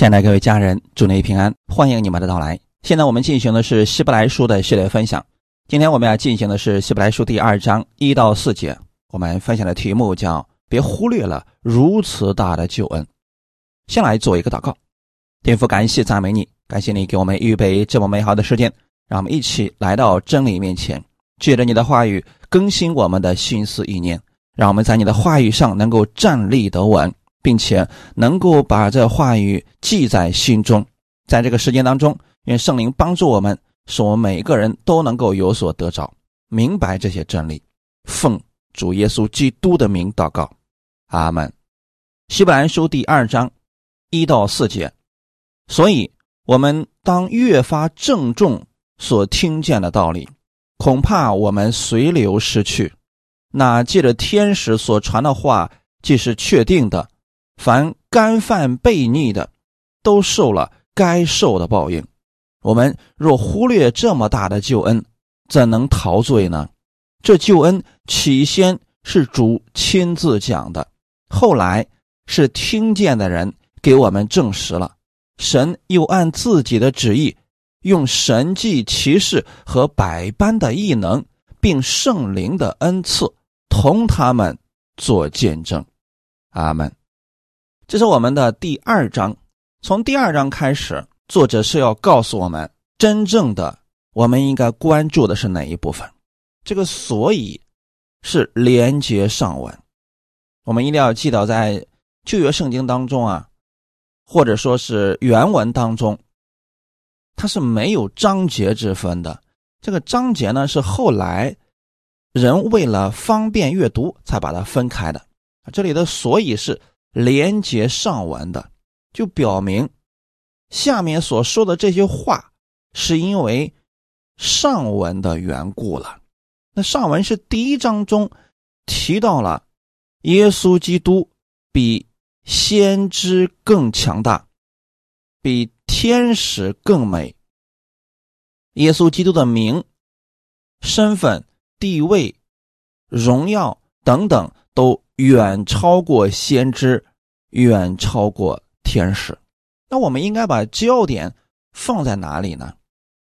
亲爱的各位家人，祝您平安，欢迎你们的到来。现在我们进行的是希伯来书的系列分享。今天我们要进行的是希伯来书第二章一到四节。我们分享的题目叫“别忽略了如此大的救恩”。先来做一个祷告，天父，感谢赞美你，感谢你给我们预备这么美好的时间，让我们一起来到真理面前，借着你的话语更新我们的心思意念，让我们在你的话语上能够站立得稳。并且能够把这话语记在心中，在这个时间当中，愿圣灵帮助我们，使我们每一个人都能够有所得着，明白这些真理。奉主耶稣基督的名祷告，阿门。希伯来书第二章一到四节，所以我们当越发郑重所听见的道理，恐怕我们随流失去。那借着天使所传的话，既是确定的。凡干犯悖逆的，都受了该受的报应。我们若忽略这么大的救恩，怎能逃罪呢？这救恩起先是主亲自讲的，后来是听见的人给我们证实了。神又按自己的旨意，用神迹奇事和百般的异能，并圣灵的恩赐，同他们做见证。阿门。这是我们的第二章，从第二章开始，作者是要告诉我们，真正的我们应该关注的是哪一部分。这个所以是连接上文，我们一定要记得，在旧约圣经当中啊，或者说是原文当中，它是没有章节之分的。这个章节呢，是后来人为了方便阅读才把它分开的。这里的所以是。连接上文的，就表明下面所说的这些话是因为上文的缘故了。那上文是第一章中提到了耶稣基督比先知更强大，比天使更美。耶稣基督的名、身份、地位、荣耀等等都。远超过先知，远超过天使。那我们应该把焦点放在哪里呢？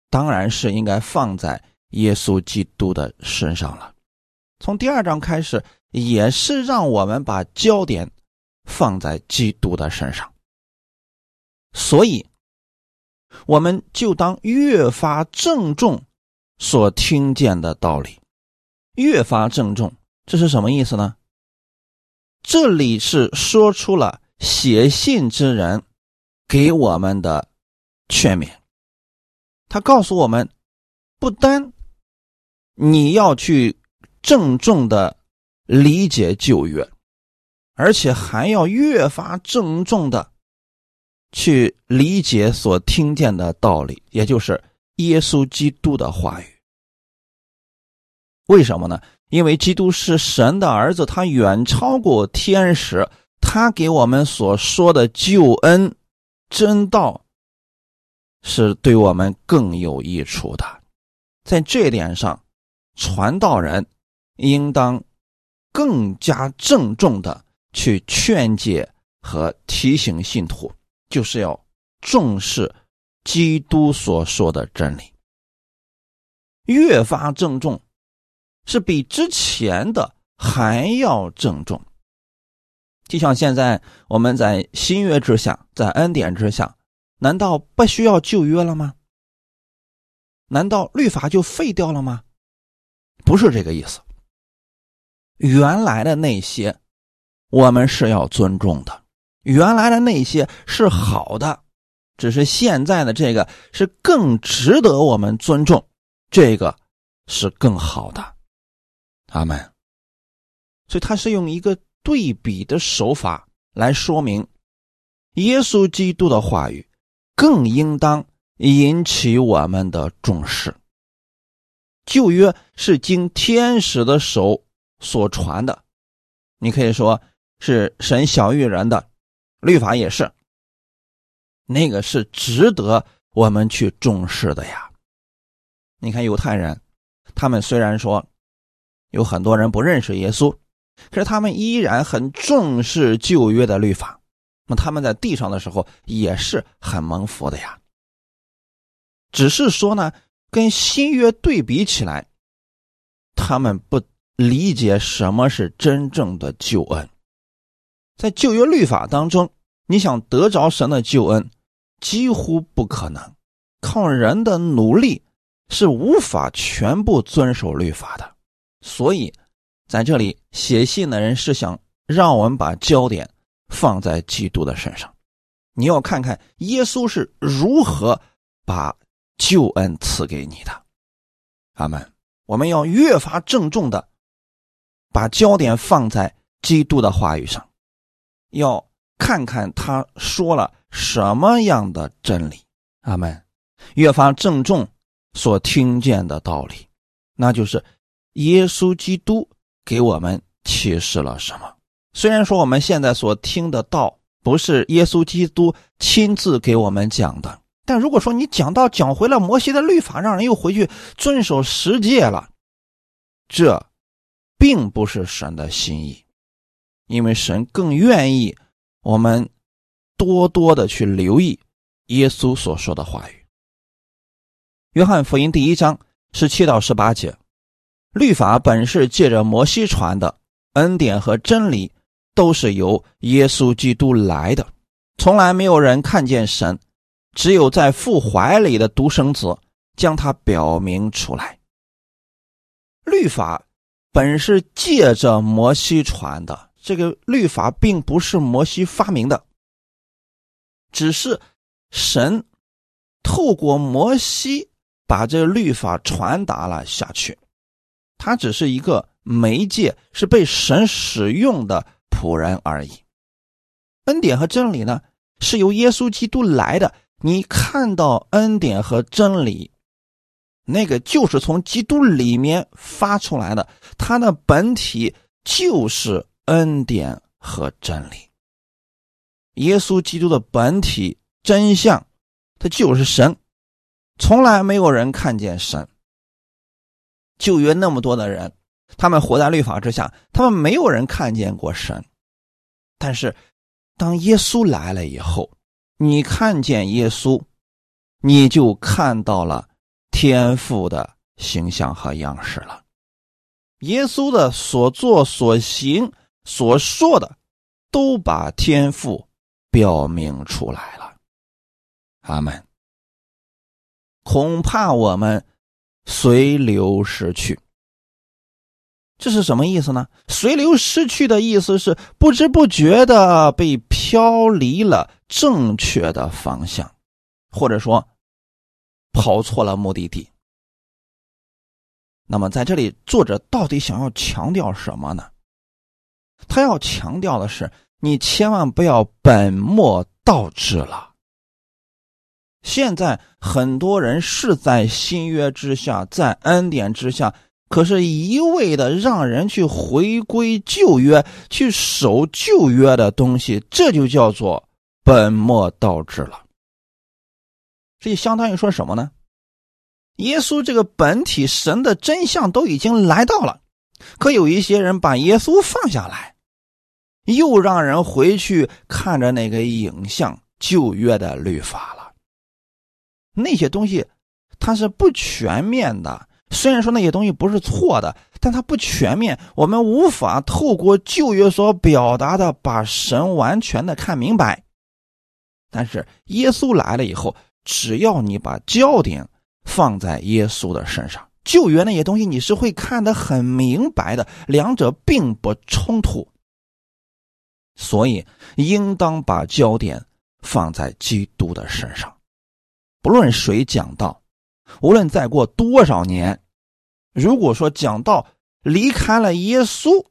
当然是应该放在耶稣基督的身上了。从第二章开始，也是让我们把焦点放在基督的身上。所以，我们就当越发郑重所听见的道理，越发郑重。这是什么意思呢？这里是说出了写信之人给我们的劝勉，他告诉我们，不单你要去郑重的理解旧约，而且还要越发郑重的去理解所听见的道理，也就是耶稣基督的话语。为什么呢？因为基督是神的儿子，他远超过天使，他给我们所说的救恩真道是对我们更有益处的。在这点上，传道人应当更加郑重的去劝诫和提醒信徒，就是要重视基督所说的真理，越发郑重。是比之前的还要郑重，就像现在我们在新约之下，在恩典之下，难道不需要旧约了吗？难道律法就废掉了吗？不是这个意思。原来的那些，我们是要尊重的；原来的那些是好的，只是现在的这个是更值得我们尊重，这个是更好的。他们，所以他是用一个对比的手法来说明，耶稣基督的话语更应当引起我们的重视。旧约是经天使的手所传的，你可以说是神小玉人的律法也是，那个是值得我们去重视的呀。你看犹太人，他们虽然说。有很多人不认识耶稣，可是他们依然很重视旧约的律法。那他们在地上的时候也是很蒙福的呀。只是说呢，跟新约对比起来，他们不理解什么是真正的救恩。在旧约律法当中，你想得着神的救恩，几乎不可能，靠人的努力是无法全部遵守律法的。所以，在这里写信的人是想让我们把焦点放在基督的身上。你要看看耶稣是如何把救恩赐给你的。阿门。我们要越发郑重的把焦点放在基督的话语上。要看看他说了什么样的真理，阿门。越发郑重所听见的道理，那就是耶稣基督给我们启示了什么。虽然说我们现在所听的道不是耶稣基督亲自给我们讲的，但如果说你讲到讲回了摩西的律法，让人又回去遵守十诫了，这并不是神的心意。因为神更愿意我们多多的去留意耶稣所说的话语。约翰福音第一章十七到十八节，律法本是借着摩西传的，恩典和真理都是由耶稣基督来的。从来没有人看见神，只有在父怀里的独生子将他表明出来。律法本是借着摩西传的。这个律法并不是摩西发明的，只是神透过摩西把这律法传达了下去。他只是一个媒介，是被神使用的仆人而已。恩典和真理呢，是由耶稣基督来的。你看到恩典和真理，那个就是从基督里面发出来的，它的本体就是。恩典和真理，耶稣基督的本体真相，他就是神，从来没有人看见神。旧约那么多的人，他们活在律法之下，他们没有人看见过神。但是，当耶稣来了以后，你看见耶稣，你就看到了天父的形象和样式了。耶稣的所作所行。所说的，都把天赋表明出来了。阿门。恐怕我们随流失去，这是什么意思呢？随流失去的意思是不知不觉的被飘离了正确的方向，或者说跑错了目的地。那么在这里，作者到底想要强调什么呢？他要强调的是，你千万不要本末倒置了。现在很多人是在新约之下，在恩典之下，可是一味的让人去回归旧约，去守旧约的东西，这就叫做本末倒置了。这就相当于说什么呢？耶稣这个本体神的真相都已经来到了，可有一些人把耶稣放下来。又让人回去看着那个影像旧约的律法了。那些东西它是不全面的。虽然说那些东西不是错的，但它不全面。我们无法透过旧约所表达的把神完全的看明白。但是耶稣来了以后，只要你把焦点放在耶稣的身上，旧约那些东西你是会看得很明白的。两者并不冲突。所以，应当把焦点放在基督的身上。不论谁讲道，无论再过多少年，如果说讲道离开了耶稣，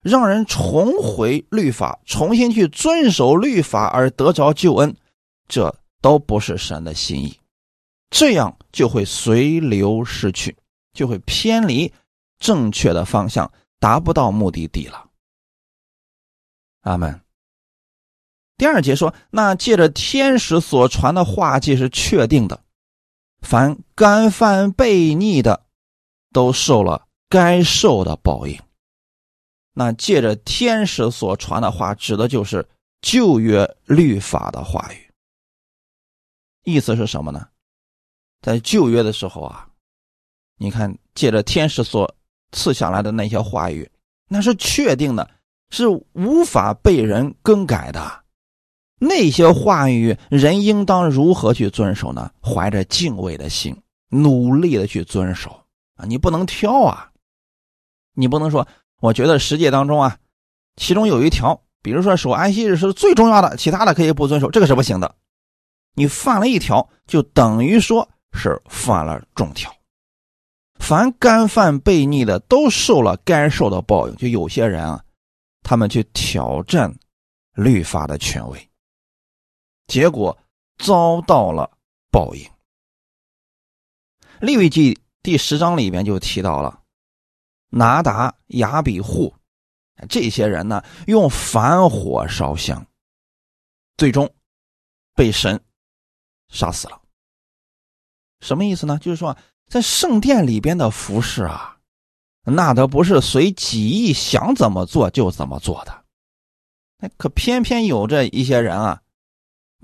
让人重回律法，重新去遵守律法而得着救恩，这都不是神的心意。这样就会随流失去，就会偏离正确的方向，达不到目的地了。阿门。第二节说：“那借着天使所传的话，既是确定的。凡干犯悖逆的，都受了该受的报应。那借着天使所传的话，指的就是旧约律法的话语。意思是什么呢？在旧约的时候啊，你看借着天使所赐下来的那些话语，那是确定的，是无法被人更改的。那些话语，人应当如何去遵守呢？怀着敬畏的心，努力的去遵守啊！你不能挑啊！你不能说，我觉得十诫当中啊，其中有一条，比如说守安息日是最重要的，其他的可以不遵守，这个是不行的。你犯了一条，就等于说是犯了重条。凡干犯悖逆的，都受了该受的报应。就有些人啊，他们去挑战律法的权威。结果遭到了报应。利未记第十章里面就提到了拿达、亚比户这些人呢，用反火烧香，最终被神杀死了。什么意思呢？就是说，在圣殿里边的服饰啊，那都不是随己意想怎么做就怎么做的。那可偏偏有这一些人啊。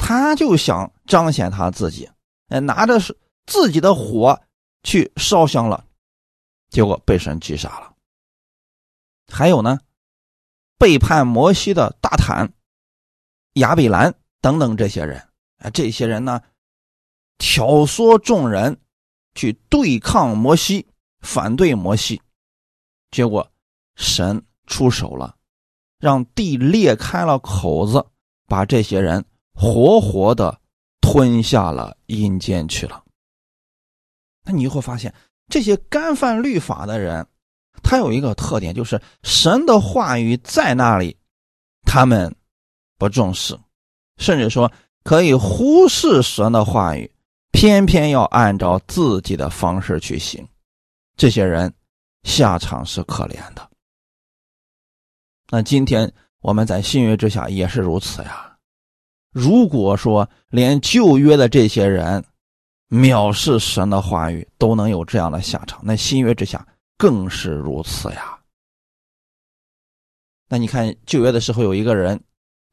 他就想彰显他自己，哎，拿着是自己的火去烧香了，结果被神击杀了。还有呢，背叛摩西的大坦、亚比兰等等这些人，哎，这些人呢，挑唆众人去对抗摩西，反对摩西，结果神出手了，让地裂开了口子，把这些人。活活的吞下了阴间去了。那你会发现，这些干犯律法的人，他有一个特点，就是神的话语在那里，他们不重视，甚至说可以忽视神的话语，偏偏要按照自己的方式去行。这些人下场是可怜的。那今天我们在新约之下也是如此呀。如果说连旧约的这些人藐视神的话语都能有这样的下场，那新约之下更是如此呀。那你看旧约的时候有一个人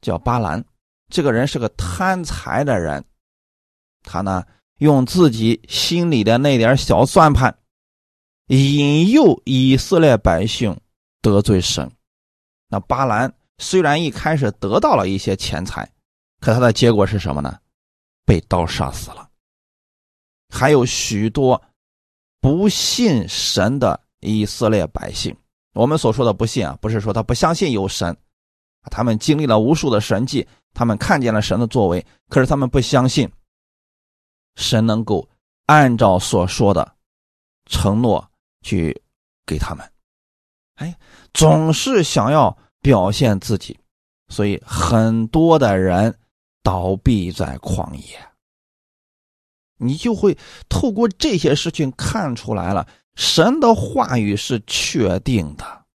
叫巴兰，这个人是个贪财的人，他呢用自己心里的那点小算盘，引诱以色列百姓得罪神。那巴兰虽然一开始得到了一些钱财。可他的结果是什么呢？被刀杀死了。还有许多不信神的以色列百姓，我们所说的不信啊，不是说他不相信有神，他们经历了无数的神迹，他们看见了神的作为，可是他们不相信神能够按照所说的承诺去给他们。哎，总是想要表现自己，所以很多的人。倒闭在旷野，你就会透过这些事情看出来了，神的话语是确定的，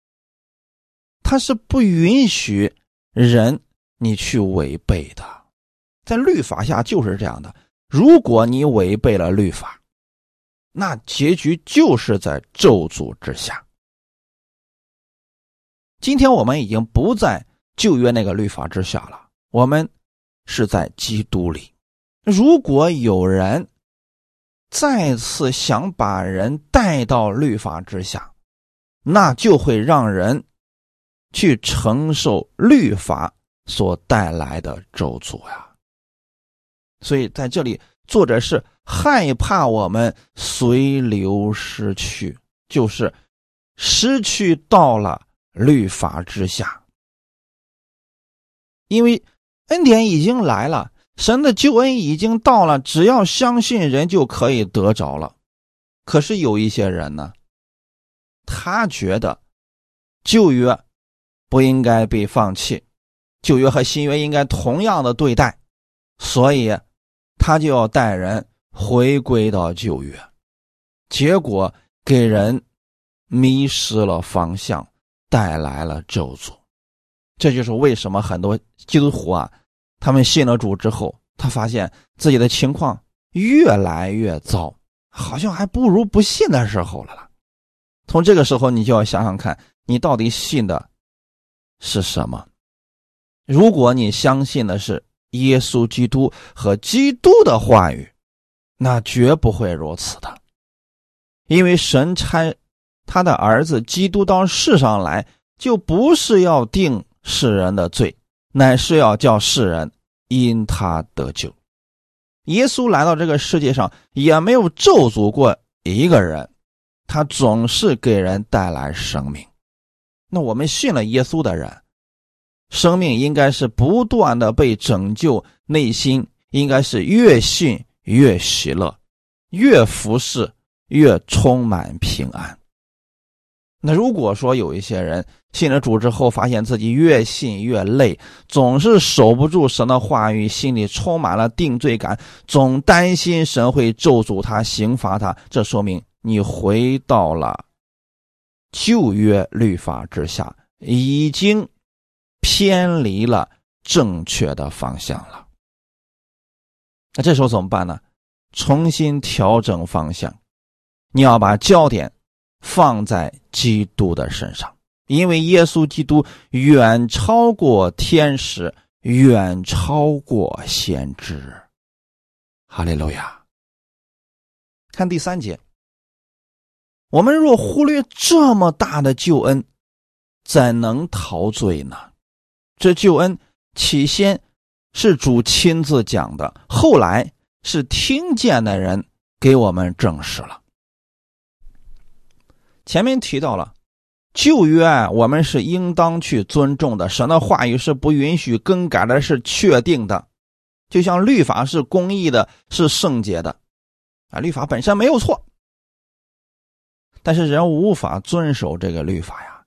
他是不允许人你去违背的，在律法下就是这样的。如果你违背了律法，那结局就是在咒诅之下。今天我们已经不在旧约那个律法之下了，我们。是在基督里。如果有人再次想把人带到律法之下，那就会让人去承受律法所带来的咒诅呀。所以在这里，作者是害怕我们随流失去，就是失去到了律法之下，因为。恩典已经来了，神的救恩已经到了，只要相信人就可以得着了。可是有一些人呢，他觉得旧约不应该被放弃，旧约和新约应该同样的对待，所以他就要带人回归到旧约，结果给人迷失了方向，带来了咒诅。这就是为什么很多基督徒啊。他们信了主之后，他发现自己的情况越来越糟，好像还不如不信的时候了。从这个时候，你就要想想看，你到底信的是什么？如果你相信的是耶稣基督和基督的话语，那绝不会如此的，因为神差他的儿子基督到世上来，就不是要定世人的罪，乃是要叫世人因他得救。耶稣来到这个世界上，也没有咒诅过一个人，他总是给人带来生命。那我们信了耶稣的人，生命应该是不断的被拯救，内心应该是越信越喜乐，越服侍越充满平安。那如果说有一些人信了主之后，发现自己越信越累，总是守不住神的话语，心里充满了定罪感，总担心神会咒诅他、刑罚他，这说明你回到了。旧约律法之下，已经偏离了正确的方向了。那这时候怎么办呢？重新调整方向，你要把焦点放在基督的身上，因为耶稣基督远超过天使，远超过先知。哈利路亚！看第三节。我们若忽略这么大的救恩，怎能陶醉呢？这救恩起先是主亲自讲的，后来是听见的人给我们证实了。前面提到了旧约，我们是应当去尊重的，神的话语是不允许更改的，是确定的。就像律法是公义的，是圣洁的，啊，律法本身没有错。但是人无法遵守这个律法呀，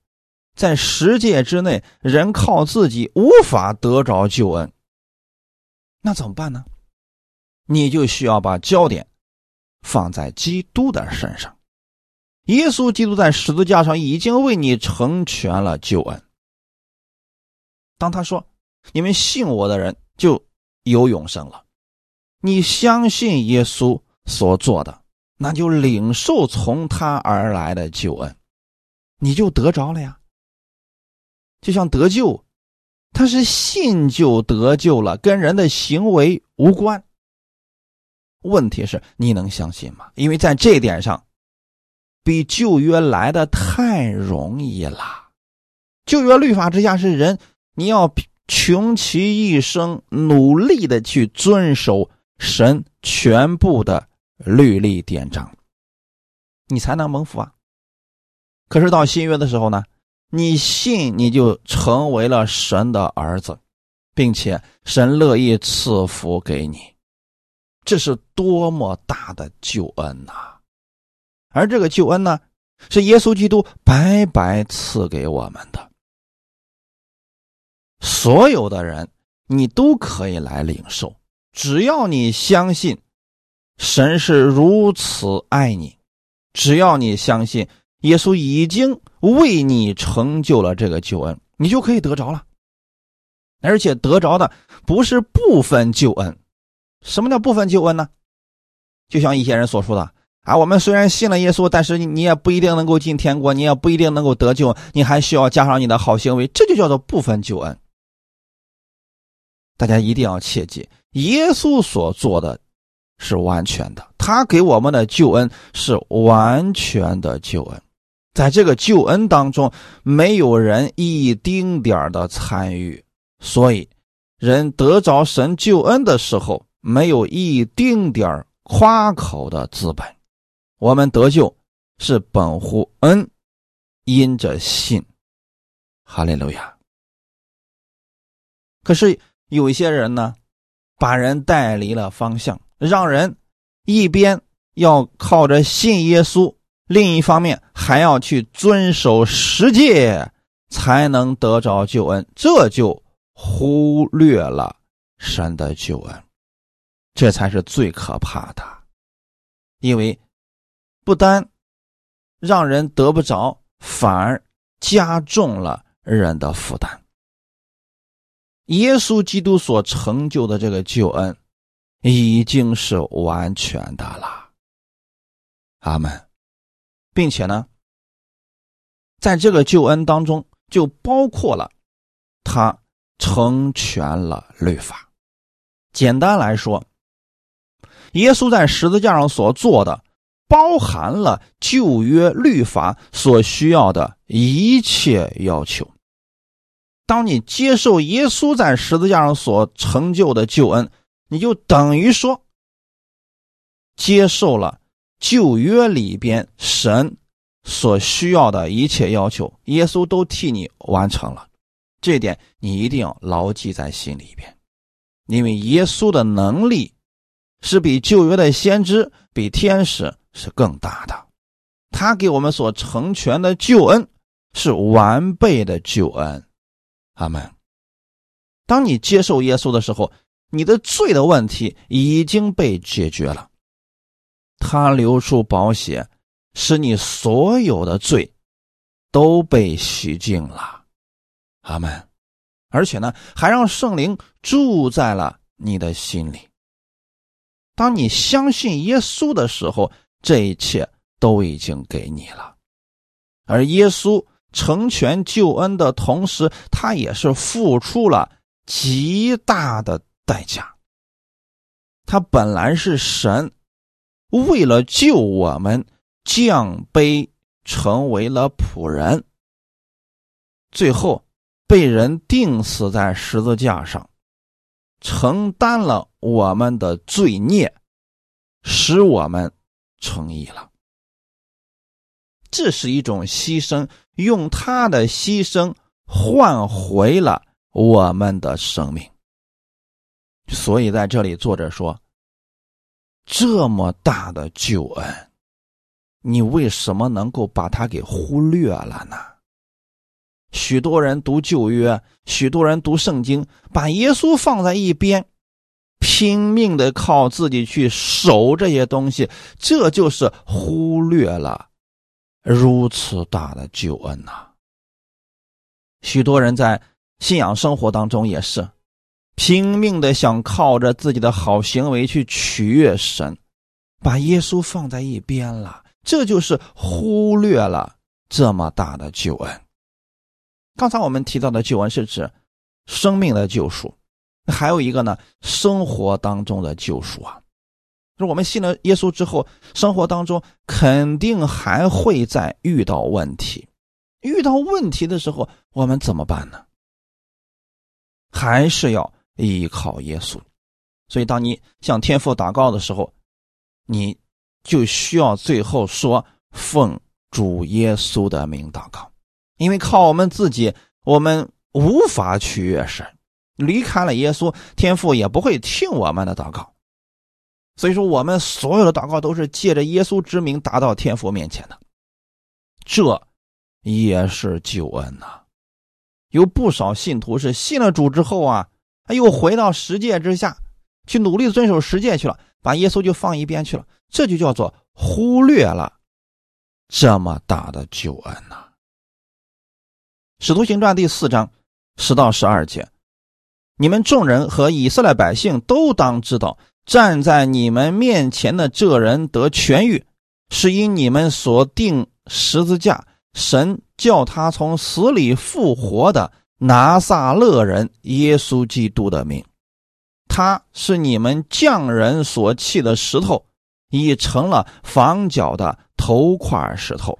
在十诫之内，人靠自己无法得着救恩。那怎么办呢？你就需要把焦点放在基督的身上。耶稣基督在十字架上已经为你成全了救恩。当他说：“你们信我的人就有永生了。”你相信耶稣所做的。那就领受从他而来的救恩，你就得着了呀。就像得救，他是信就得救了，跟人的行为无关。问题是你能相信吗？因为在这一点上，比旧约来的太容易了。旧约律法之下是人，你要穷其一生努力的去遵守神全部的。律例典章，你才能蒙福啊。可是到新约的时候呢，你信你就成为了神的儿子，并且神乐意赐福给你，这是多么大的救恩呐！而这个救恩呢，是耶稣基督白白赐给我们的，所有的人你都可以来领受，只要你相信。神是如此爱你，只要你相信耶稣已经为你成就了这个救恩，你就可以得着了。而且得着的不是部分救恩。什么叫部分救恩呢？就像一些人所说的啊，我们虽然信了耶稣，但是你也不一定能够进天国，你也不一定能够得救，你还需要加上你的好行为，这就叫做部分救恩。大家一定要切记，耶稣所做的。是完全的，他给我们的救恩是完全的救恩，在这个救恩当中，没有人一丁点的参与，所以人得着神救恩的时候，没有一丁点夸口的资本。我们得救是本乎恩，因着信。哈利路亚。可是有一些人呢，把人带离了方向。让人一边要靠着信耶稣，另一方面还要去遵守十诫，才能得着救恩，这就忽略了神的救恩，这才是最可怕的。因为不单让人得不着，反而加重了人的负担。耶稣基督所成就的这个救恩。已经是完全的了，阿门，并且呢，在这个救恩当中，就包括了他成全了律法。简单来说，耶稣在十字架上所做的，包含了旧约律法所需要的一切要求。当你接受耶稣在十字架上所成就的救恩，你就等于说接受了旧约里边神所需要的一切要求，耶稣都替你完成了。这点你一定要牢记在心里边，因为耶稣的能力是比旧约的先知、比天使是更大的。他给我们所成全的救恩是完备的救恩。阿门。当你接受耶稣的时候，你的罪的问题已经被解决了。他流出宝血，使你所有的罪都被洗净了。阿门。而且呢，还让圣灵住在了你的心里。当你相信耶稣的时候，这一切都已经给你了。而耶稣成全救恩的同时，他也是付出了极大的代价。他本来是神，为了救我们，降卑成为了仆人，最后。被人钉死在十字架上，承担了我们的罪孽，使我们成意了。这是一种牺牲，用他的牺牲换回了我们的生命。所以在这里，作者说：“这么大的救恩，你为什么能够把它给忽略了呢？”许多人读旧约，许多人读圣经，把耶稣放在一边，拼命的靠自己去守这些东西，这就是忽略了如此大的救恩呐。许多人在信仰生活当中也是拼命的想靠着自己的好行为去取悦神，把耶稣放在一边了，这就是忽略了这么大的救恩。刚才我们提到的救恩是指生命的救赎，还有一个呢，生活当中的救赎啊。就是我们信了耶稣之后，生活当中肯定还会再遇到问题。遇到问题的时候，我们怎么办呢？还是要依靠耶稣。所以，当你向天父祷告的时候，你就需要最后说：“奉主耶稣的名祷告。”因为靠我们自己，我们无法取悦神。离开了耶稣，天父也不会听我们的祷告。所以说，我们所有的祷告都是借着耶稣之名达到天父面前的。这也是救恩呐。有不少信徒是信了主之后啊，又回到十诫之下去努力遵守十诫去了，把耶稣就放一边去了。这就叫做忽略了这么大的救恩呐。使徒行传第四章十到十二节，你们众人和以色列百姓都当知道，站在你们面前的这人得痊愈，是因你们所定十字架，神叫他从死里复活的拿撒勒人耶稣基督的名。他是你们匠人所弃的石头，已成了房角的头块石头。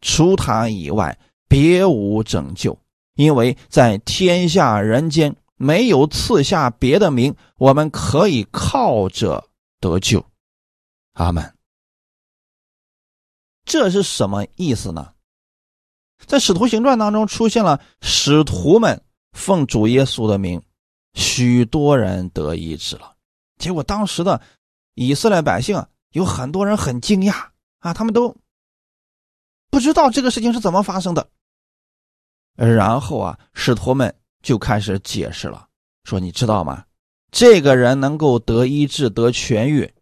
除他以外。别无拯救，因为在天下人间没有赐下别的名，我们可以靠着得救。阿门。这是什么意思呢？在使徒行传当中出现了使徒们奉主耶稣的名，许多人得医治了。结果当时的以色列百姓有很多人很惊讶啊，他们都不知道这个事情是怎么发生的。然后啊，使徒们就开始解释了，说：“你知道吗？这个人能够得医治、得痊愈，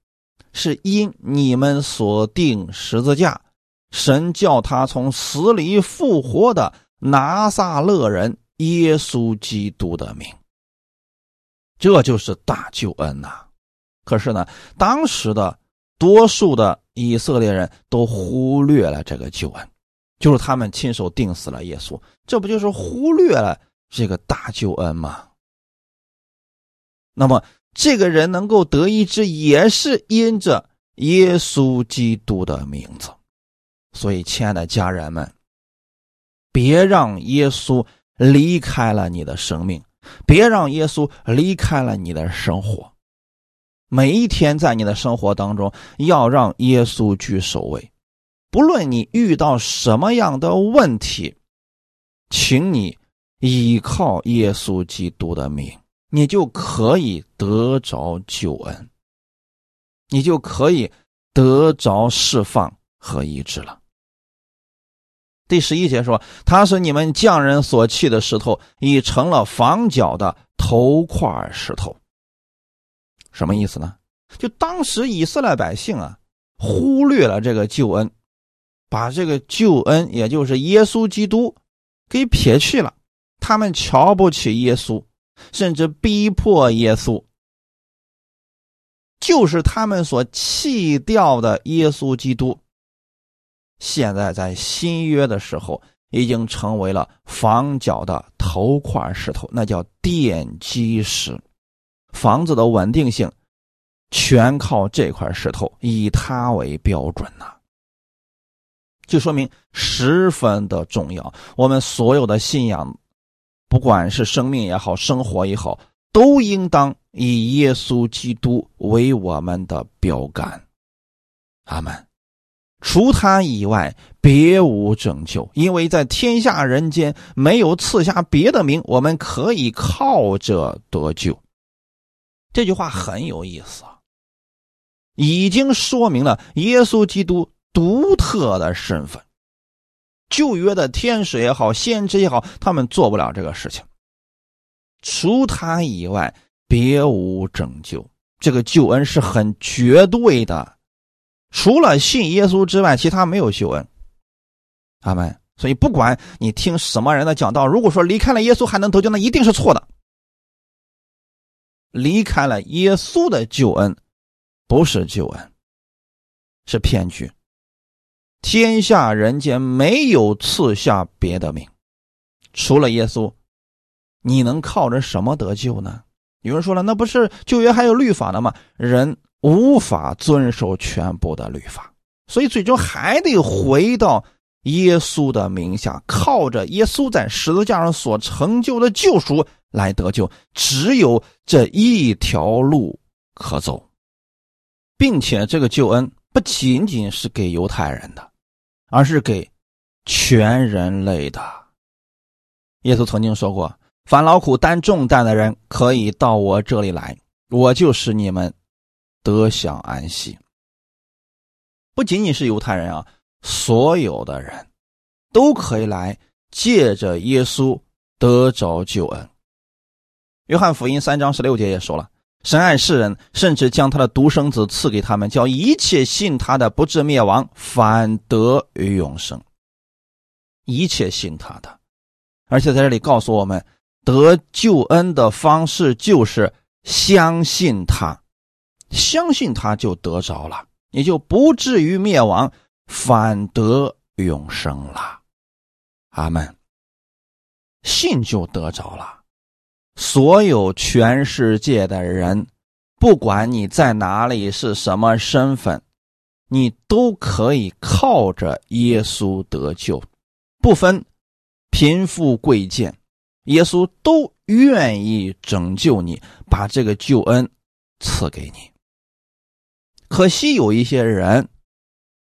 是因你们所定十字架，神叫他从死里复活的拿撒勒人耶稣基督的名。这就是大救恩呐！可是呢，当时的多数的以色列人都忽略了这个救恩。”就是他们亲手钉死了耶稣，这不就是忽略了这个大救恩吗？那么这个人能够得医治，也是因着耶稣基督的名字。所以，亲爱的家人们，别让耶稣离开了你的生命，别让耶稣离开了你的生活。每一天在你的生活当中，要让耶稣居首位。不论你遇到什么样的问题，请你依靠耶稣基督的名，你就可以得着救恩，你就可以得着释放和医治了。第十一节说：“他是你们匠人所弃的石头，已成了房角的头块石头。”什么意思呢？就当时以色列百姓啊，忽略了这个救恩，把这个救恩，也就是耶稣基督，给撇去了。他们瞧不起耶稣，甚至逼迫耶稣，就是他们所弃掉的耶稣基督。现在在新约的时候，已经成为了房角的头块石头，那叫奠基石。房子的稳定性，全靠这块石头，以它为标准呐。就说明十分的重要。我们所有的信仰，不管是生命也好，生活也好，都应当以耶稣基督为我们的标杆。阿门。除他以外，别无拯救，因为在天下人间没有赐下别的名，我们可以靠着得救。这句话很有意思啊，已经说明了耶稣基督独特的身份。旧约的天使也好，先知也好，他们做不了这个事情。除他以外，别无拯救。这个救恩是很绝对的。除了信耶稣之外，其他没有救恩。阿门。所以，不管你听什么人的讲道，如果说离开了耶稣还能得救，那一定是错的。离开了耶稣的救恩，不是救恩，是骗局。天下人间没有赐下别的名，除了耶稣，你能靠着什么得救呢？有人说了，那不是旧约还有律法的吗？人。无法遵守全部的律法，所以最终还得回到耶稣的名下，靠着耶稣在十字架上所成就的救赎来得救。只有这一条路可走，并且这个救恩不仅仅是给犹太人的，而是给全人类的。耶稣曾经说过：“凡劳苦担重担的人，可以到我这里来，我就是你们。”得享安息，不仅仅是犹太人啊，所有的人都可以来借着耶稣得着救恩。约翰福音三章十六节也说了：“神爱世人，甚至将他的独生子赐给他们，叫一切信他的不至灭亡，反得永生。”一切信他的，而且在这里告诉我们，得救恩的方式就是相信他。相信他就得着了，也就不至于灭亡，反得永生了。阿门。信就得着了。所有全世界的人，不管你在哪里是什么身份，你都可以靠着耶稣得救，不分贫富贵贱，耶稣都愿意拯救你，把这个救恩赐给你。可惜有一些人，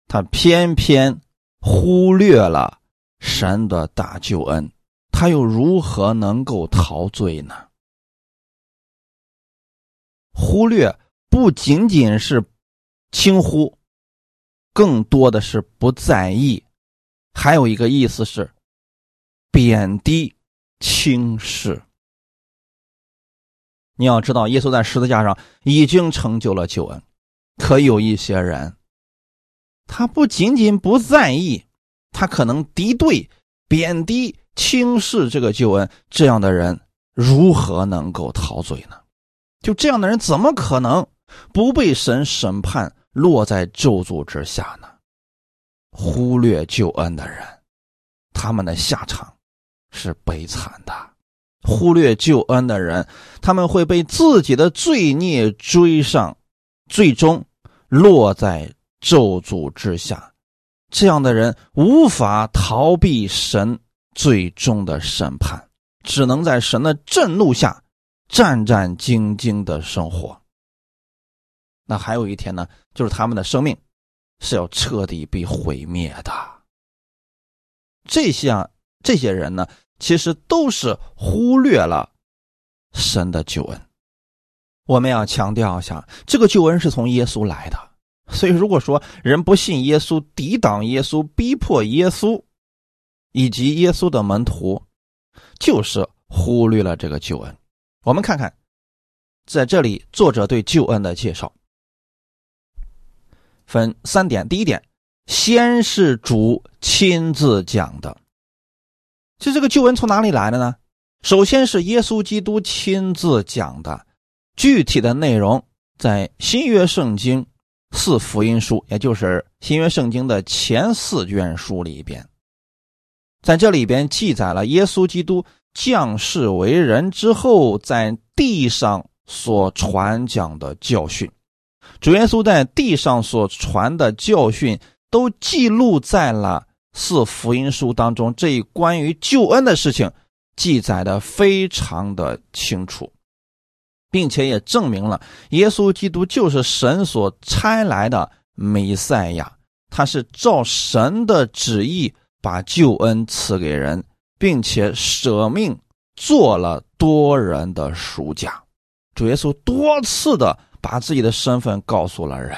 他偏偏忽略了神的大救恩，他又如何能够陶醉呢？忽略不仅仅是轻忽，更多的是不在意，还有一个意思是贬低、轻视。你要知道，耶稣在十字架上已经成就了救恩。可有一些人，他不仅仅不在意，他可能敌对、贬低、轻视这个救恩。这样的人如何能够陶醉呢？就这样的人，怎么可能不被神审判，落在咒诅之下呢？忽略救恩的人，他们的下场是悲惨的；忽略救恩的人，他们会被自己的罪孽追上，最终落在咒诅之下。这样的人无法逃避神最终的审判，只能在神的震怒下战战兢兢的生活。那还有一天呢，就是他们的生命是要彻底被毁灭的。这些这些人呢，其实都是忽略了神的救恩。我们要强调一下，这个救恩是从耶稣来的。所以，如果说人不信耶稣、抵挡耶稣、逼迫耶稣，以及耶稣的门徒，就是忽略了这个救恩。我们看看，在这里作者对救恩的介绍。分三点，第一点，先是主亲自讲的。就这个旧恩从哪里来的呢？首先是耶稣基督亲自讲的，具体的内容在新约圣经四福音书，也就是新约圣经的前四卷书里边，在这里边记载了耶稣基督降世为人之后，在地上所传讲的教训。主耶稣在地上所传的教训，都记录在了四福音书当中。这一关于救恩的事情，记载的非常的清楚，并且也证明了耶稣基督就是神所差来的弥赛亚，他是照神的旨意把救恩赐给人，并且舍命做了多人的赎价。主耶稣多次的。把自己的身份告诉了人，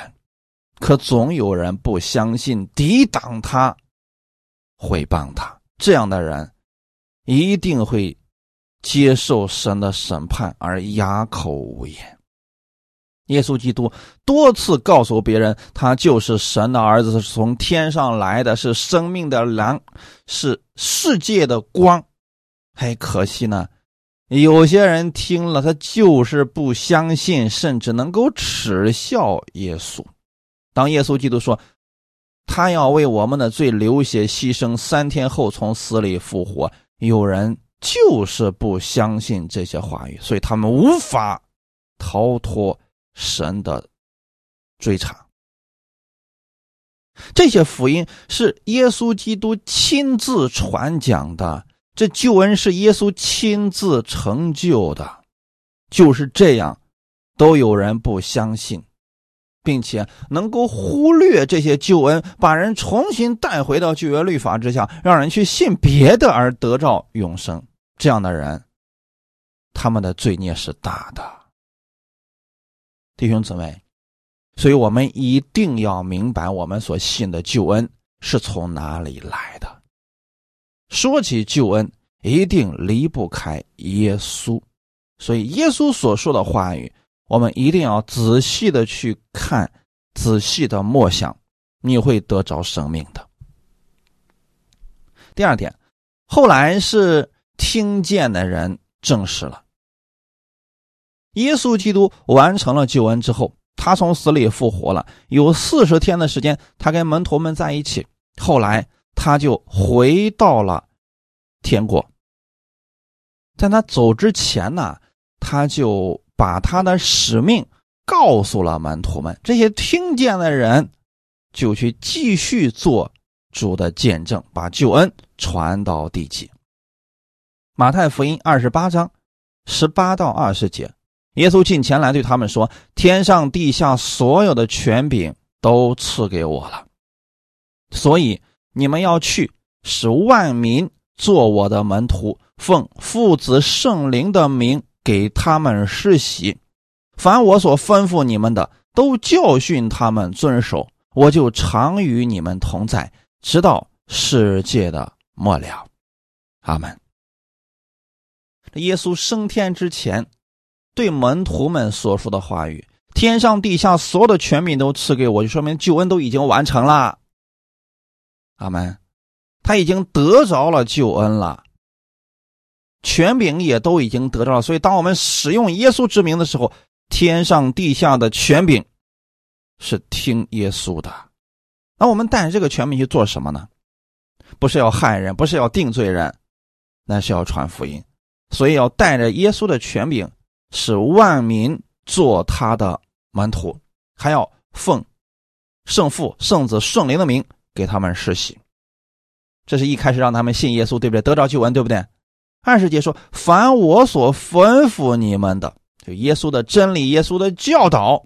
可总有人不相信，抵挡他，毁谤他。这样的人一定会接受神的审判而哑口无言。耶稣基督多次告诉别人，他就是神的儿子，是从天上来的，是生命的粮，是世界的光。哎可惜呢。有些人听了，他就是不相信，甚至能够耻笑耶稣。当耶稣基督说他要为我们的罪流血牺牲，三天后从死里复活，有人就是不相信这些话语，所以他们无法逃脱神的追查。这些福音是耶稣基督亲自传讲的。这救恩是耶稣亲自成就的，就是这样，都有人不相信，并且能够忽略这些救恩，把人重新带回到旧约律法之下，让人去信别的而得到永生。这样的人，他们的罪孽是大的，弟兄姊妹，所以我们一定要明白，我们所信的救恩是从哪里来的。说起救恩，一定离不开耶稣，所以耶稣所说的话语，我们一定要仔细的去看，仔细的默想，你会得着生命的。第二点，后来是听见的人证实了，耶稣基督完成了救恩之后，他从死里复活了，有四十天的时间，他跟门徒们在一起，后来。他就回到了天国，在他走之前呢，他就把他的使命告诉了门徒们。这些听见的人就去继续做主的见证，把救恩传到地极。马太福音二十八章十八到二十节，耶稣进前来对他们说：“天上地下所有的权柄都赐给我了，所以。”你们要去，使万民做我的门徒，奉父子圣灵的名给他们施洗。凡我所吩咐你们的，都教训他们遵守。我就常与你们同在，直到世界的末了。阿门。耶稣升天之前，对门徒们所说的话语：“天上地下所有的权柄都赐给我，就说明救恩都已经完成了。”阿门，他已经得着了救恩了，权柄也都已经得着了。所以，当我们使用耶稣之名的时候，天上地下的权柄是听耶稣的。那我们带着这个权柄去做什么呢？不是要害人，不是要定罪人，那是要传福音。所以要带着耶稣的权柄，使万民做他的门徒，还要奉圣父、圣子、圣灵的名给他们施洗。这是一开始让他们信耶稣，对不对？得着救恩，对不对？二十节说：“凡我所吩咐你们的，就耶稣的真理、耶稣的教导，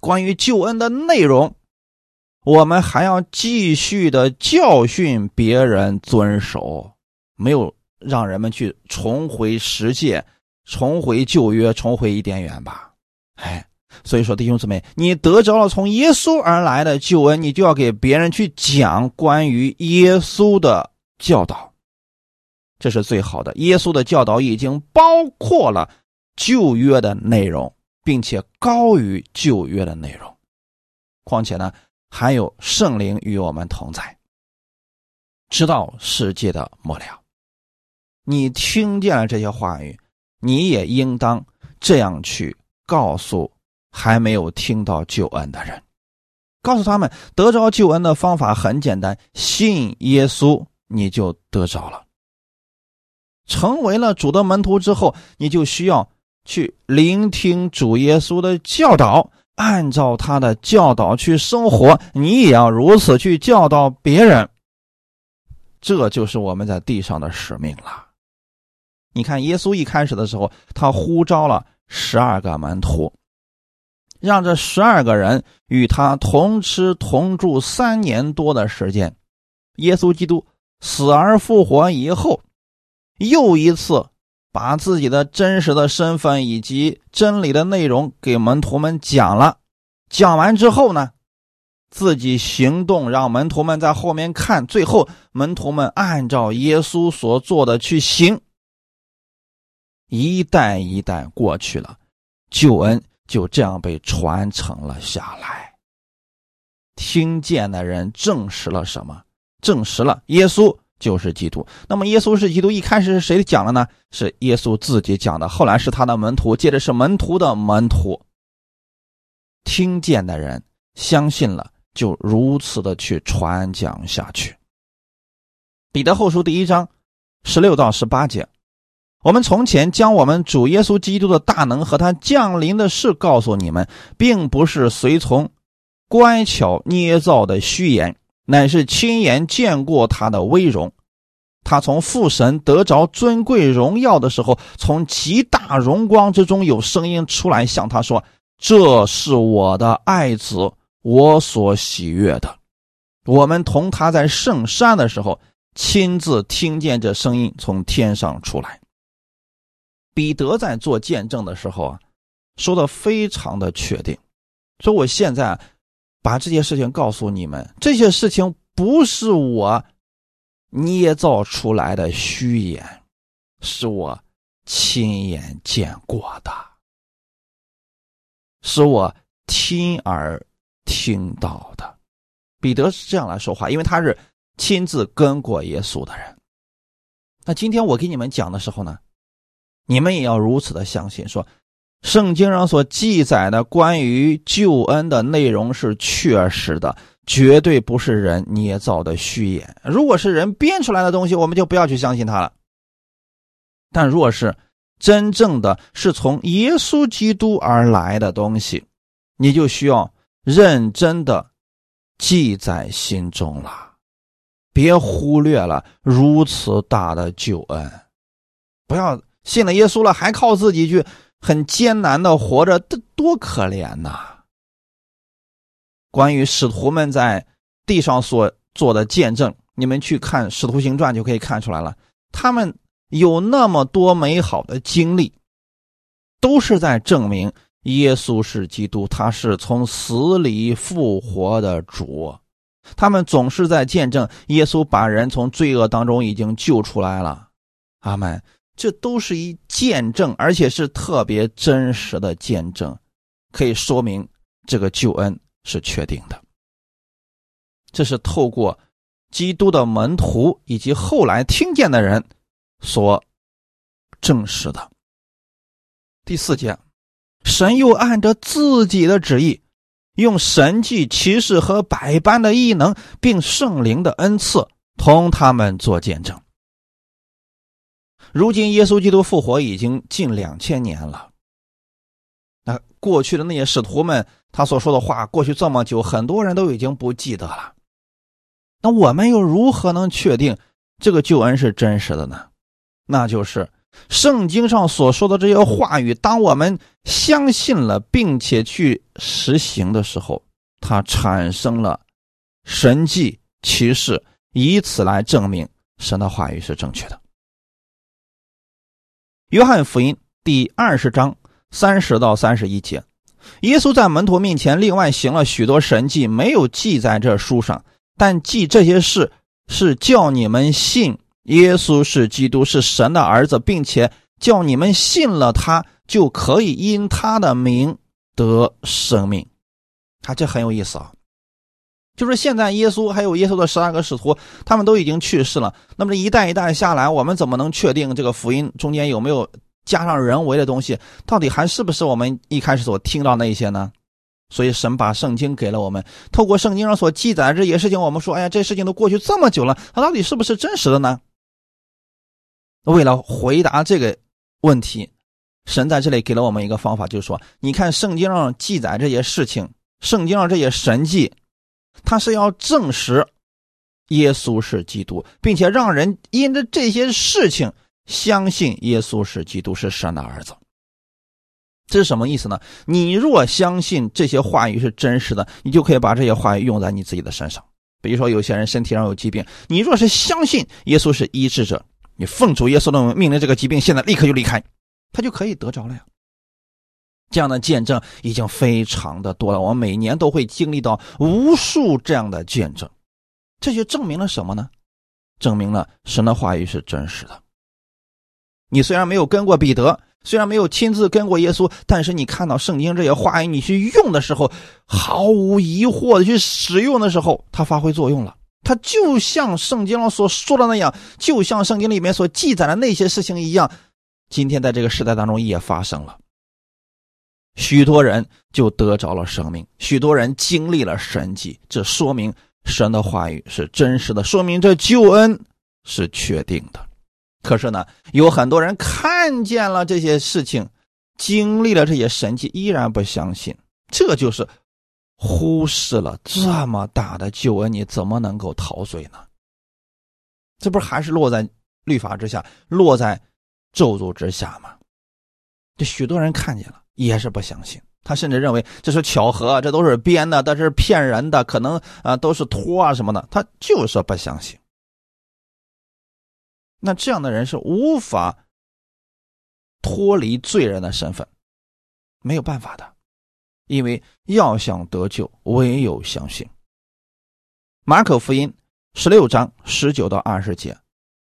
关于救恩的内容，我们还要继续的教训别人遵守，没有让人们去重回十诫、重回旧约、重回伊甸园吧？哎。”所以说，弟兄姊妹，你得着了从耶稣而来的救恩，你就要给别人去讲关于耶稣的教导，这是最好的。耶稣的教导已经包括了旧约的内容，并且高于旧约的内容。况且呢，还有圣灵与我们同在，直到世界的末了。你听见了这些话语，你也应当这样去告诉。还没有听到救恩的人，告诉他们得着救恩的方法很简单：信耶稣，你就得着了。成为了主的门徒之后，你就需要去聆听主耶稣的教导，按照他的教导去生活。你也要如此去教导别人。这就是我们在地上的使命了。你看，耶稣一开始的时候，他呼召了十二个门徒。让这十二个人与他同吃同住三年多的时间，耶稣基督死而复活以后，又一次把自己的真实的身份以及真理的内容给门徒们讲了。讲完之后呢，自己行动，让门徒们在后面看。最后，门徒们按照耶稣所做的去行，一代一代过去了，救恩。就这样被传承了下来。听见的人证实了什么？证实了耶稣就是基督。那么，耶稣是基督，一开始是谁讲的呢？是耶稣自己讲的。后来是他的门徒，接着是门徒的门徒。听见的人相信了，就如此的去传讲下去。彼得后书第一章十六到十八节。我们从前将我们主耶稣基督的大能和他降临的事告诉你们，并不是随从乖巧捏造的虚言，乃是亲眼见过他的威荣。他从父神得着尊贵荣耀的时候，从极大荣光之中有声音出来，向他说：“这是我的爱子，我所喜悦的。”我们同他在圣山的时候，亲自听见这声音从天上出来。彼得在做见证的时候啊，说的非常的确定，说我现在把这些事情告诉你们，这些事情不是我捏造出来的虚言，是我亲眼见过的，是我亲耳听到的。彼得是这样来说话，因为他是亲自跟过耶稣的人。那今天我给你们讲的时候呢？你们也要如此的相信，说圣经上所记载的关于救恩的内容是确实的，绝对不是人捏造的虚言。如果是人编出来的东西，我们就不要去相信他了。但若是真正的是从耶稣基督而来的东西，你就需要认真的记在心中了，别忽略了如此大的救恩，不要。信了耶稣了，还靠自己去很艰难的活着，这多可怜呐！关于使徒们在地上所做的见证，你们去看《使徒行传》就可以看出来了。他们有那么多美好的经历，都是在证明耶稣是基督，他是从死里复活的主。他们总是在见证耶稣把人从罪恶当中已经救出来了。阿门。这都是一见证，而且是特别真实的见证，可以说明这个救恩是确定的。这是透过基督的门徒以及后来听见的人所证实的。第四节，神又按着自己的旨意，用神迹、奇事和百般的异能，并圣灵的恩赐，同他们做见证。如今耶稣基督复活已经近两千年了。那过去的那些使徒们他所说的话，过去这么久，很多人都已经不记得了。那我们又如何能确定这个救恩是真实的呢？那就是圣经上所说的这些话语，当我们相信了，并且去实行的时候，它产生了神迹奇事，以此来证明神的话语是正确的。约翰福音第二十章三十到三十一节，耶稣在门徒面前另外行了许多神迹，没有记在这书上，但记这些事是叫你们信耶稣是基督，是神的儿子，并且叫你们信了他，就可以因他的名得生命。啊，这很有意思啊。就是现在，耶稣还有耶稣的十二个使徒，他们都已经去世了。那么这一代一代下来，我们怎么能确定这个福音中间有没有加上人为的东西？到底还是不是我们一开始所听到那些呢？所以神把圣经给了我们，透过圣经上所记载这些事情，我们说：“哎呀，这事情都过去这么久了，它到底是不是真实的呢？”为了回答这个问题，神在这里给了我们一个方法，就是说：“你看圣经上记载这些事情，圣经上这些神迹。”他是要证实耶稣是基督，并且让人因着这些事情相信耶稣是基督，是神的儿子。这是什么意思呢？你若相信这些话语是真实的，你就可以把这些话语用在你自己的身上。比如说，有些人身体上有疾病，你若是相信耶稣是医治者，你奉主耶稣的命令，这个疾病现在立刻就离开，他就可以得着了呀。这样的见证已经非常的多了，我们每年都会经历到无数这样的见证，这就证明了什么呢？证明了神的话语是真实的。你虽然没有跟过彼得，虽然没有亲自跟过耶稣，但是你看到圣经这些话语，你去用的时候，毫无疑惑的去使用的时候，它发挥作用了。它就像圣经上所说的那样，就像圣经里面所记载的那些事情一样，今天在这个时代当中也发生了。许多人就得着了生命，许多人经历了神迹，这说明神的话语是真实的，说明这救恩是确定的。可是呢，有很多人看见了这些事情，经历了这些神迹，依然不相信，这就是忽视了这么大的救恩，你怎么能够陶醉呢？这不是还是落在律法之下，落在咒诅之下吗？这许多人看见了。也是不相信，他甚至认为这是巧合，这都是编的，这是骗人的，可能啊都是托啊什么的，他就是不相信。那这样的人是无法脱离罪人的身份，没有办法的，因为要想得救，唯有相信。马可福音十六章十九到二十节，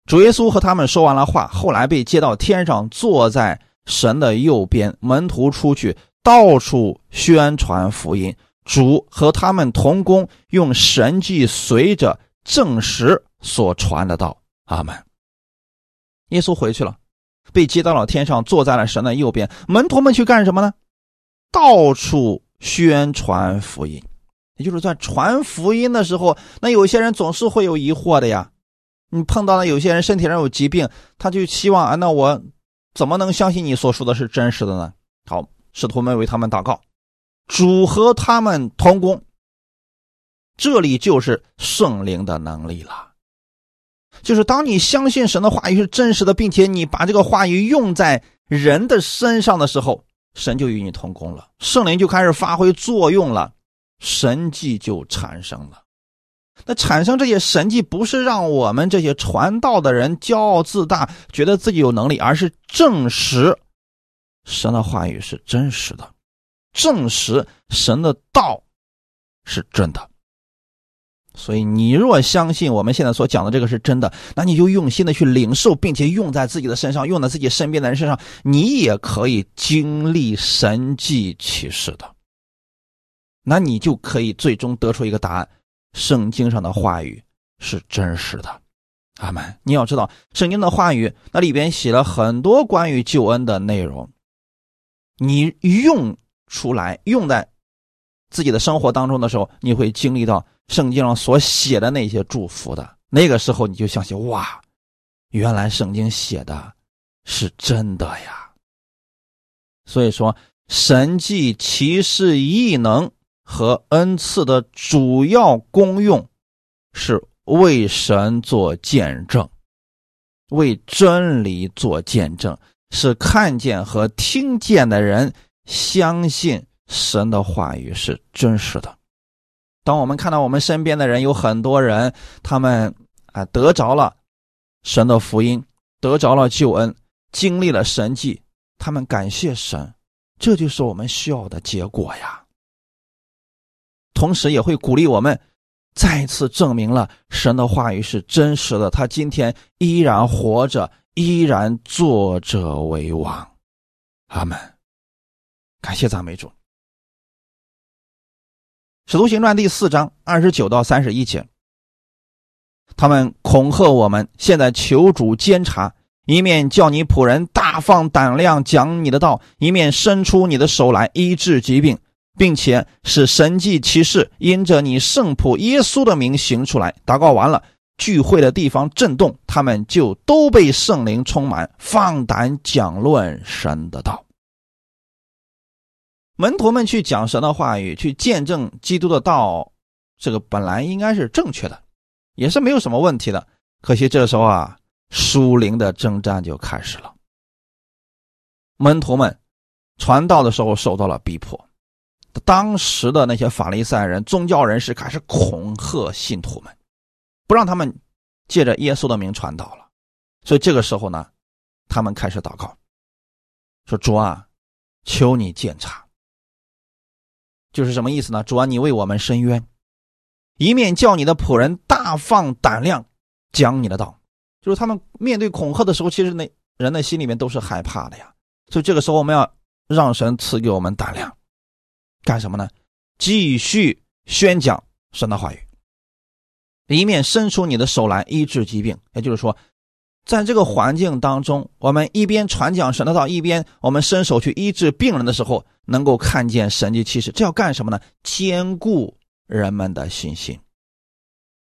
主耶稣和他们说完了话，后来被接到天上，坐在。神的右边，门徒出去到处宣传福音，主和他们同工，用神迹随着证实所传的道。阿门。耶稣回去了，被接到了天上，坐在了神的右边。门徒们去干什么呢？到处宣传福音，也就是在传福音的时候，那有些人总是会有疑惑的呀。你碰到了有些人身体上有疾病，他就希望啊，那我。怎么能相信你所说的是真实的呢？好，使徒们为他们祷告，主和他们同工。这里就是圣灵的能力了，就是当你相信神的话语是真实的，并且你把这个话语用在人的身上的时候，神就与你同工了，圣灵就开始发挥作用了，神迹就产生了。那产生这些神迹，不是让我们这些传道的人骄傲自大，觉得自己有能力，而是证实神的话语是真实的，证实神的道是真的。所以，你若相信我们现在所讲的这个是真的，那你就用心的去领受，并且用在自己的身上，用在自己身边的人身上，你也可以经历神迹启示的。那你就可以最终得出一个答案。圣经上的话语是真实的，阿门。你要知道，圣经的话语那里边写了很多关于救恩的内容，你用出来用在自己的生活当中的时候，你会经历到圣经上所写的那些祝福的。那个时候，你就相信哇，原来圣经写的是真的呀。所以说，神迹、奇事、异能和恩赐的主要功用是为神做见证，为真理做见证，是看见和听见的人相信神的话语是真实的。当我们看到我们身边的人有很多人，他们啊得着了神的福音，得着了救恩，经历了神迹，他们感谢神，这就是我们需要的结果呀。同时也会鼓励我们，再次证明了神的话语是真实的，他今天依然活着，依然坐着为王。阿门。感谢赞美主。使徒行传第四章二十九到三十一节，他们恐吓我们，现在求主监察，一面叫你仆人大放胆量讲你的道，一面伸出你的手来医治疾病，并且使神迹奇事因着你圣仆耶稣的名行出来。祷告完了，聚会的地方震动，他们就都被圣灵充满，放胆讲论神的道。门徒们去讲神的话语，去见证基督的道，这个本来应该是正确的，也是没有什么问题的。可惜这时候啊，属灵的征战就开始了。门徒们传道的时候受到了逼迫，当时的那些法利赛人、宗教人士开始恐吓信徒们，不让他们借着耶稣的名传道了。所以这个时候呢，他们开始祷告，说：“主啊，求你鉴察。”就是什么意思呢？主啊，你为我们伸冤，一面叫你的仆人大放胆量讲你的道。就是他们面对恐吓的时候，其实那人的心里面都是害怕的呀。所以这个时候，我们要让神赐给我们胆量，干什么呢？继续宣讲神的话语，一面伸出你的手来医治疾病。也就是说。在这个环境当中，我们一边传讲神的道，一边我们伸手去医治病人的时候，能够看见神迹奇事。这要干什么呢？兼顾人们的信心，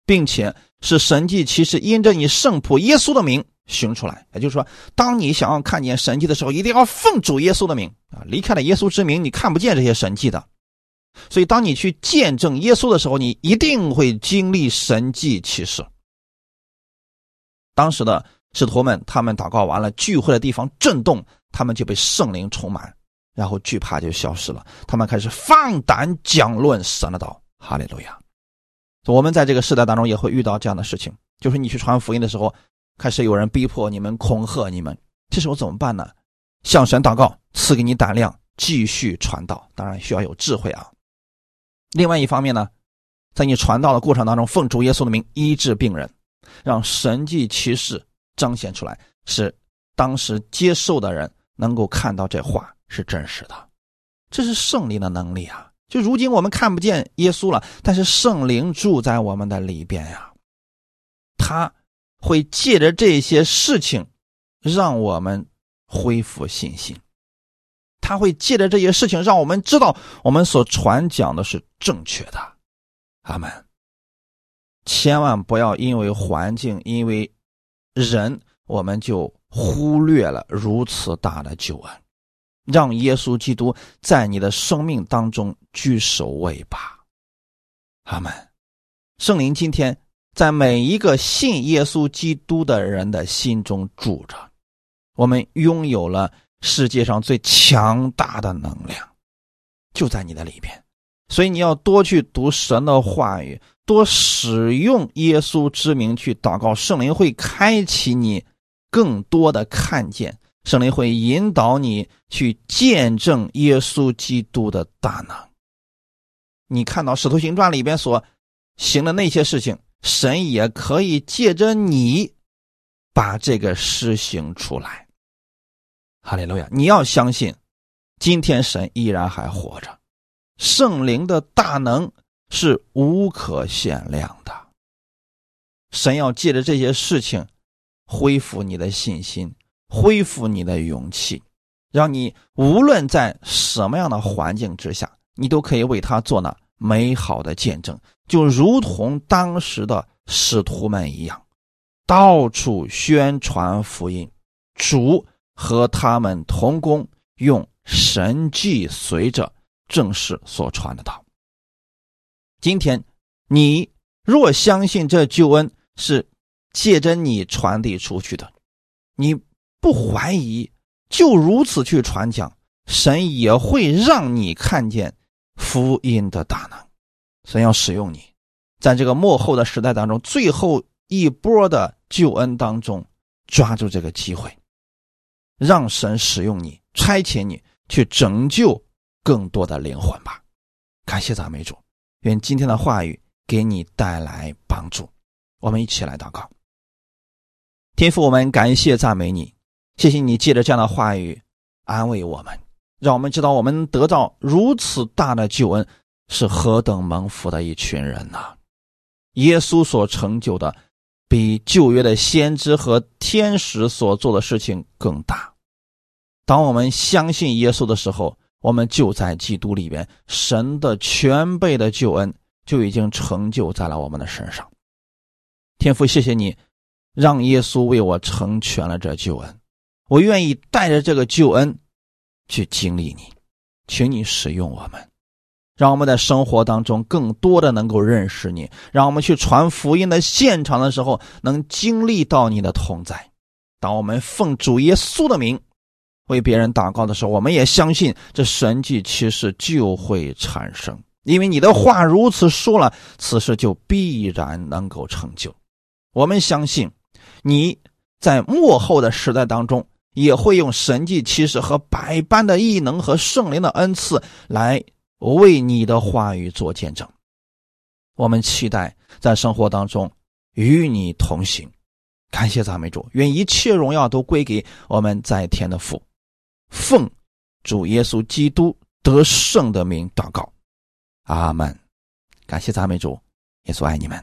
并且是神迹奇事因着你圣仆耶稣的名寻出来。也就是说，当你想要看见神迹的时候，一定要奉主耶稣的名啊！离开了耶稣之名，你看不见这些神迹的。所以，当你去见证耶稣的时候，你一定会经历神迹奇事。当时的。使徒们，他们祷告完了，聚会的地方震动，他们就被圣灵充满，然后惧怕就消失了。他们开始放胆讲论神的道。哈利路亚！我们在这个时代当中也会遇到这样的事情，就是你去传福音的时候，开始有人逼迫你们、恐吓你们，这时候怎么办呢？向神祷告，赐给你胆量，继续传道。当然需要有智慧啊。另外一方面呢，在你传道的过程当中，奉主耶稣的名医治病人，让神迹奇事。彰显出来，是当时接受的人能够看到这话是真实的，这是圣灵的能力啊！就如今我们看不见耶稣了，但是圣灵住在我们的里边呀，他会借着这些事情让我们恢复信心，他会借着这些事情让我们知道我们所传讲的是正确的。阿门！千万不要因为环境，因为。人，我们就忽略了如此大的救恩，让耶稣基督在你的生命当中居首位吧。阿门。圣灵今天在每一个信耶稣基督的人的心中住着，我们拥有了世界上最强大的能量，就在你的里边。所以你要多去读神的话语。多使用耶稣之名去祷告，圣灵会开启你更多的看见，圣灵会引导你去见证耶稣基督的大能。你看到《使徒行传》里边所行的那些事情，神也可以借着你把这个施行出来。哈利路亚！你要相信，今天神依然还活着，圣灵的大能。是无可限量的。神要借着这些事情，恢复你的信心，恢复你的勇气，让你无论在什么样的环境之下，你都可以为他做那美好的见证，就如同当时的使徒们一样，到处宣传福音，主和他们同工，用神迹随着正式所传的道。今天你若相信这救恩是借着你传递出去的，你不怀疑，就如此去传讲，神也会让你看见福音的大能。神要使用你，在这个幕后的时代当中，最后一波的救恩当中，抓住这个机会，让神使用你，差遣你去拯救更多的灵魂吧。感谢赞美主，愿今天的话语给你带来帮助。我们一起来祷告，天父，我们感谢赞美你，谢谢你借着这样的话语安慰我们，让我们知道我们得到如此大的救恩。是何等蒙福的一群人呐！耶稣所成就的，比旧约的先知和天使所做的事情更大。当我们相信耶稣的时候，我们就在基督里边，神的全备的救恩就已经成就在了我们的身上。天父，谢谢你，让耶稣为我成全了这救恩。我愿意带着这个救恩去经历你，请你使用我们。让我们在生活当中更多的能够认识你，让我们去传福音的现场的时候能经历到你的同在。当我们奉主耶稣的名为别人祷告的时候，我们也相信这神迹其实就会产生，因为你的话如此说了，此事就必然能够成就。我们相信你在幕后的时代当中也会用神迹奇事和百般的异能和圣灵的恩赐来。我为你的话语做见证，我们期待在生活当中与你同行。感谢赞美主，愿一切荣耀都归给我们在天的父。奉主耶稣基督得胜的名祷告，阿门。感谢赞美主，耶稣爱你们。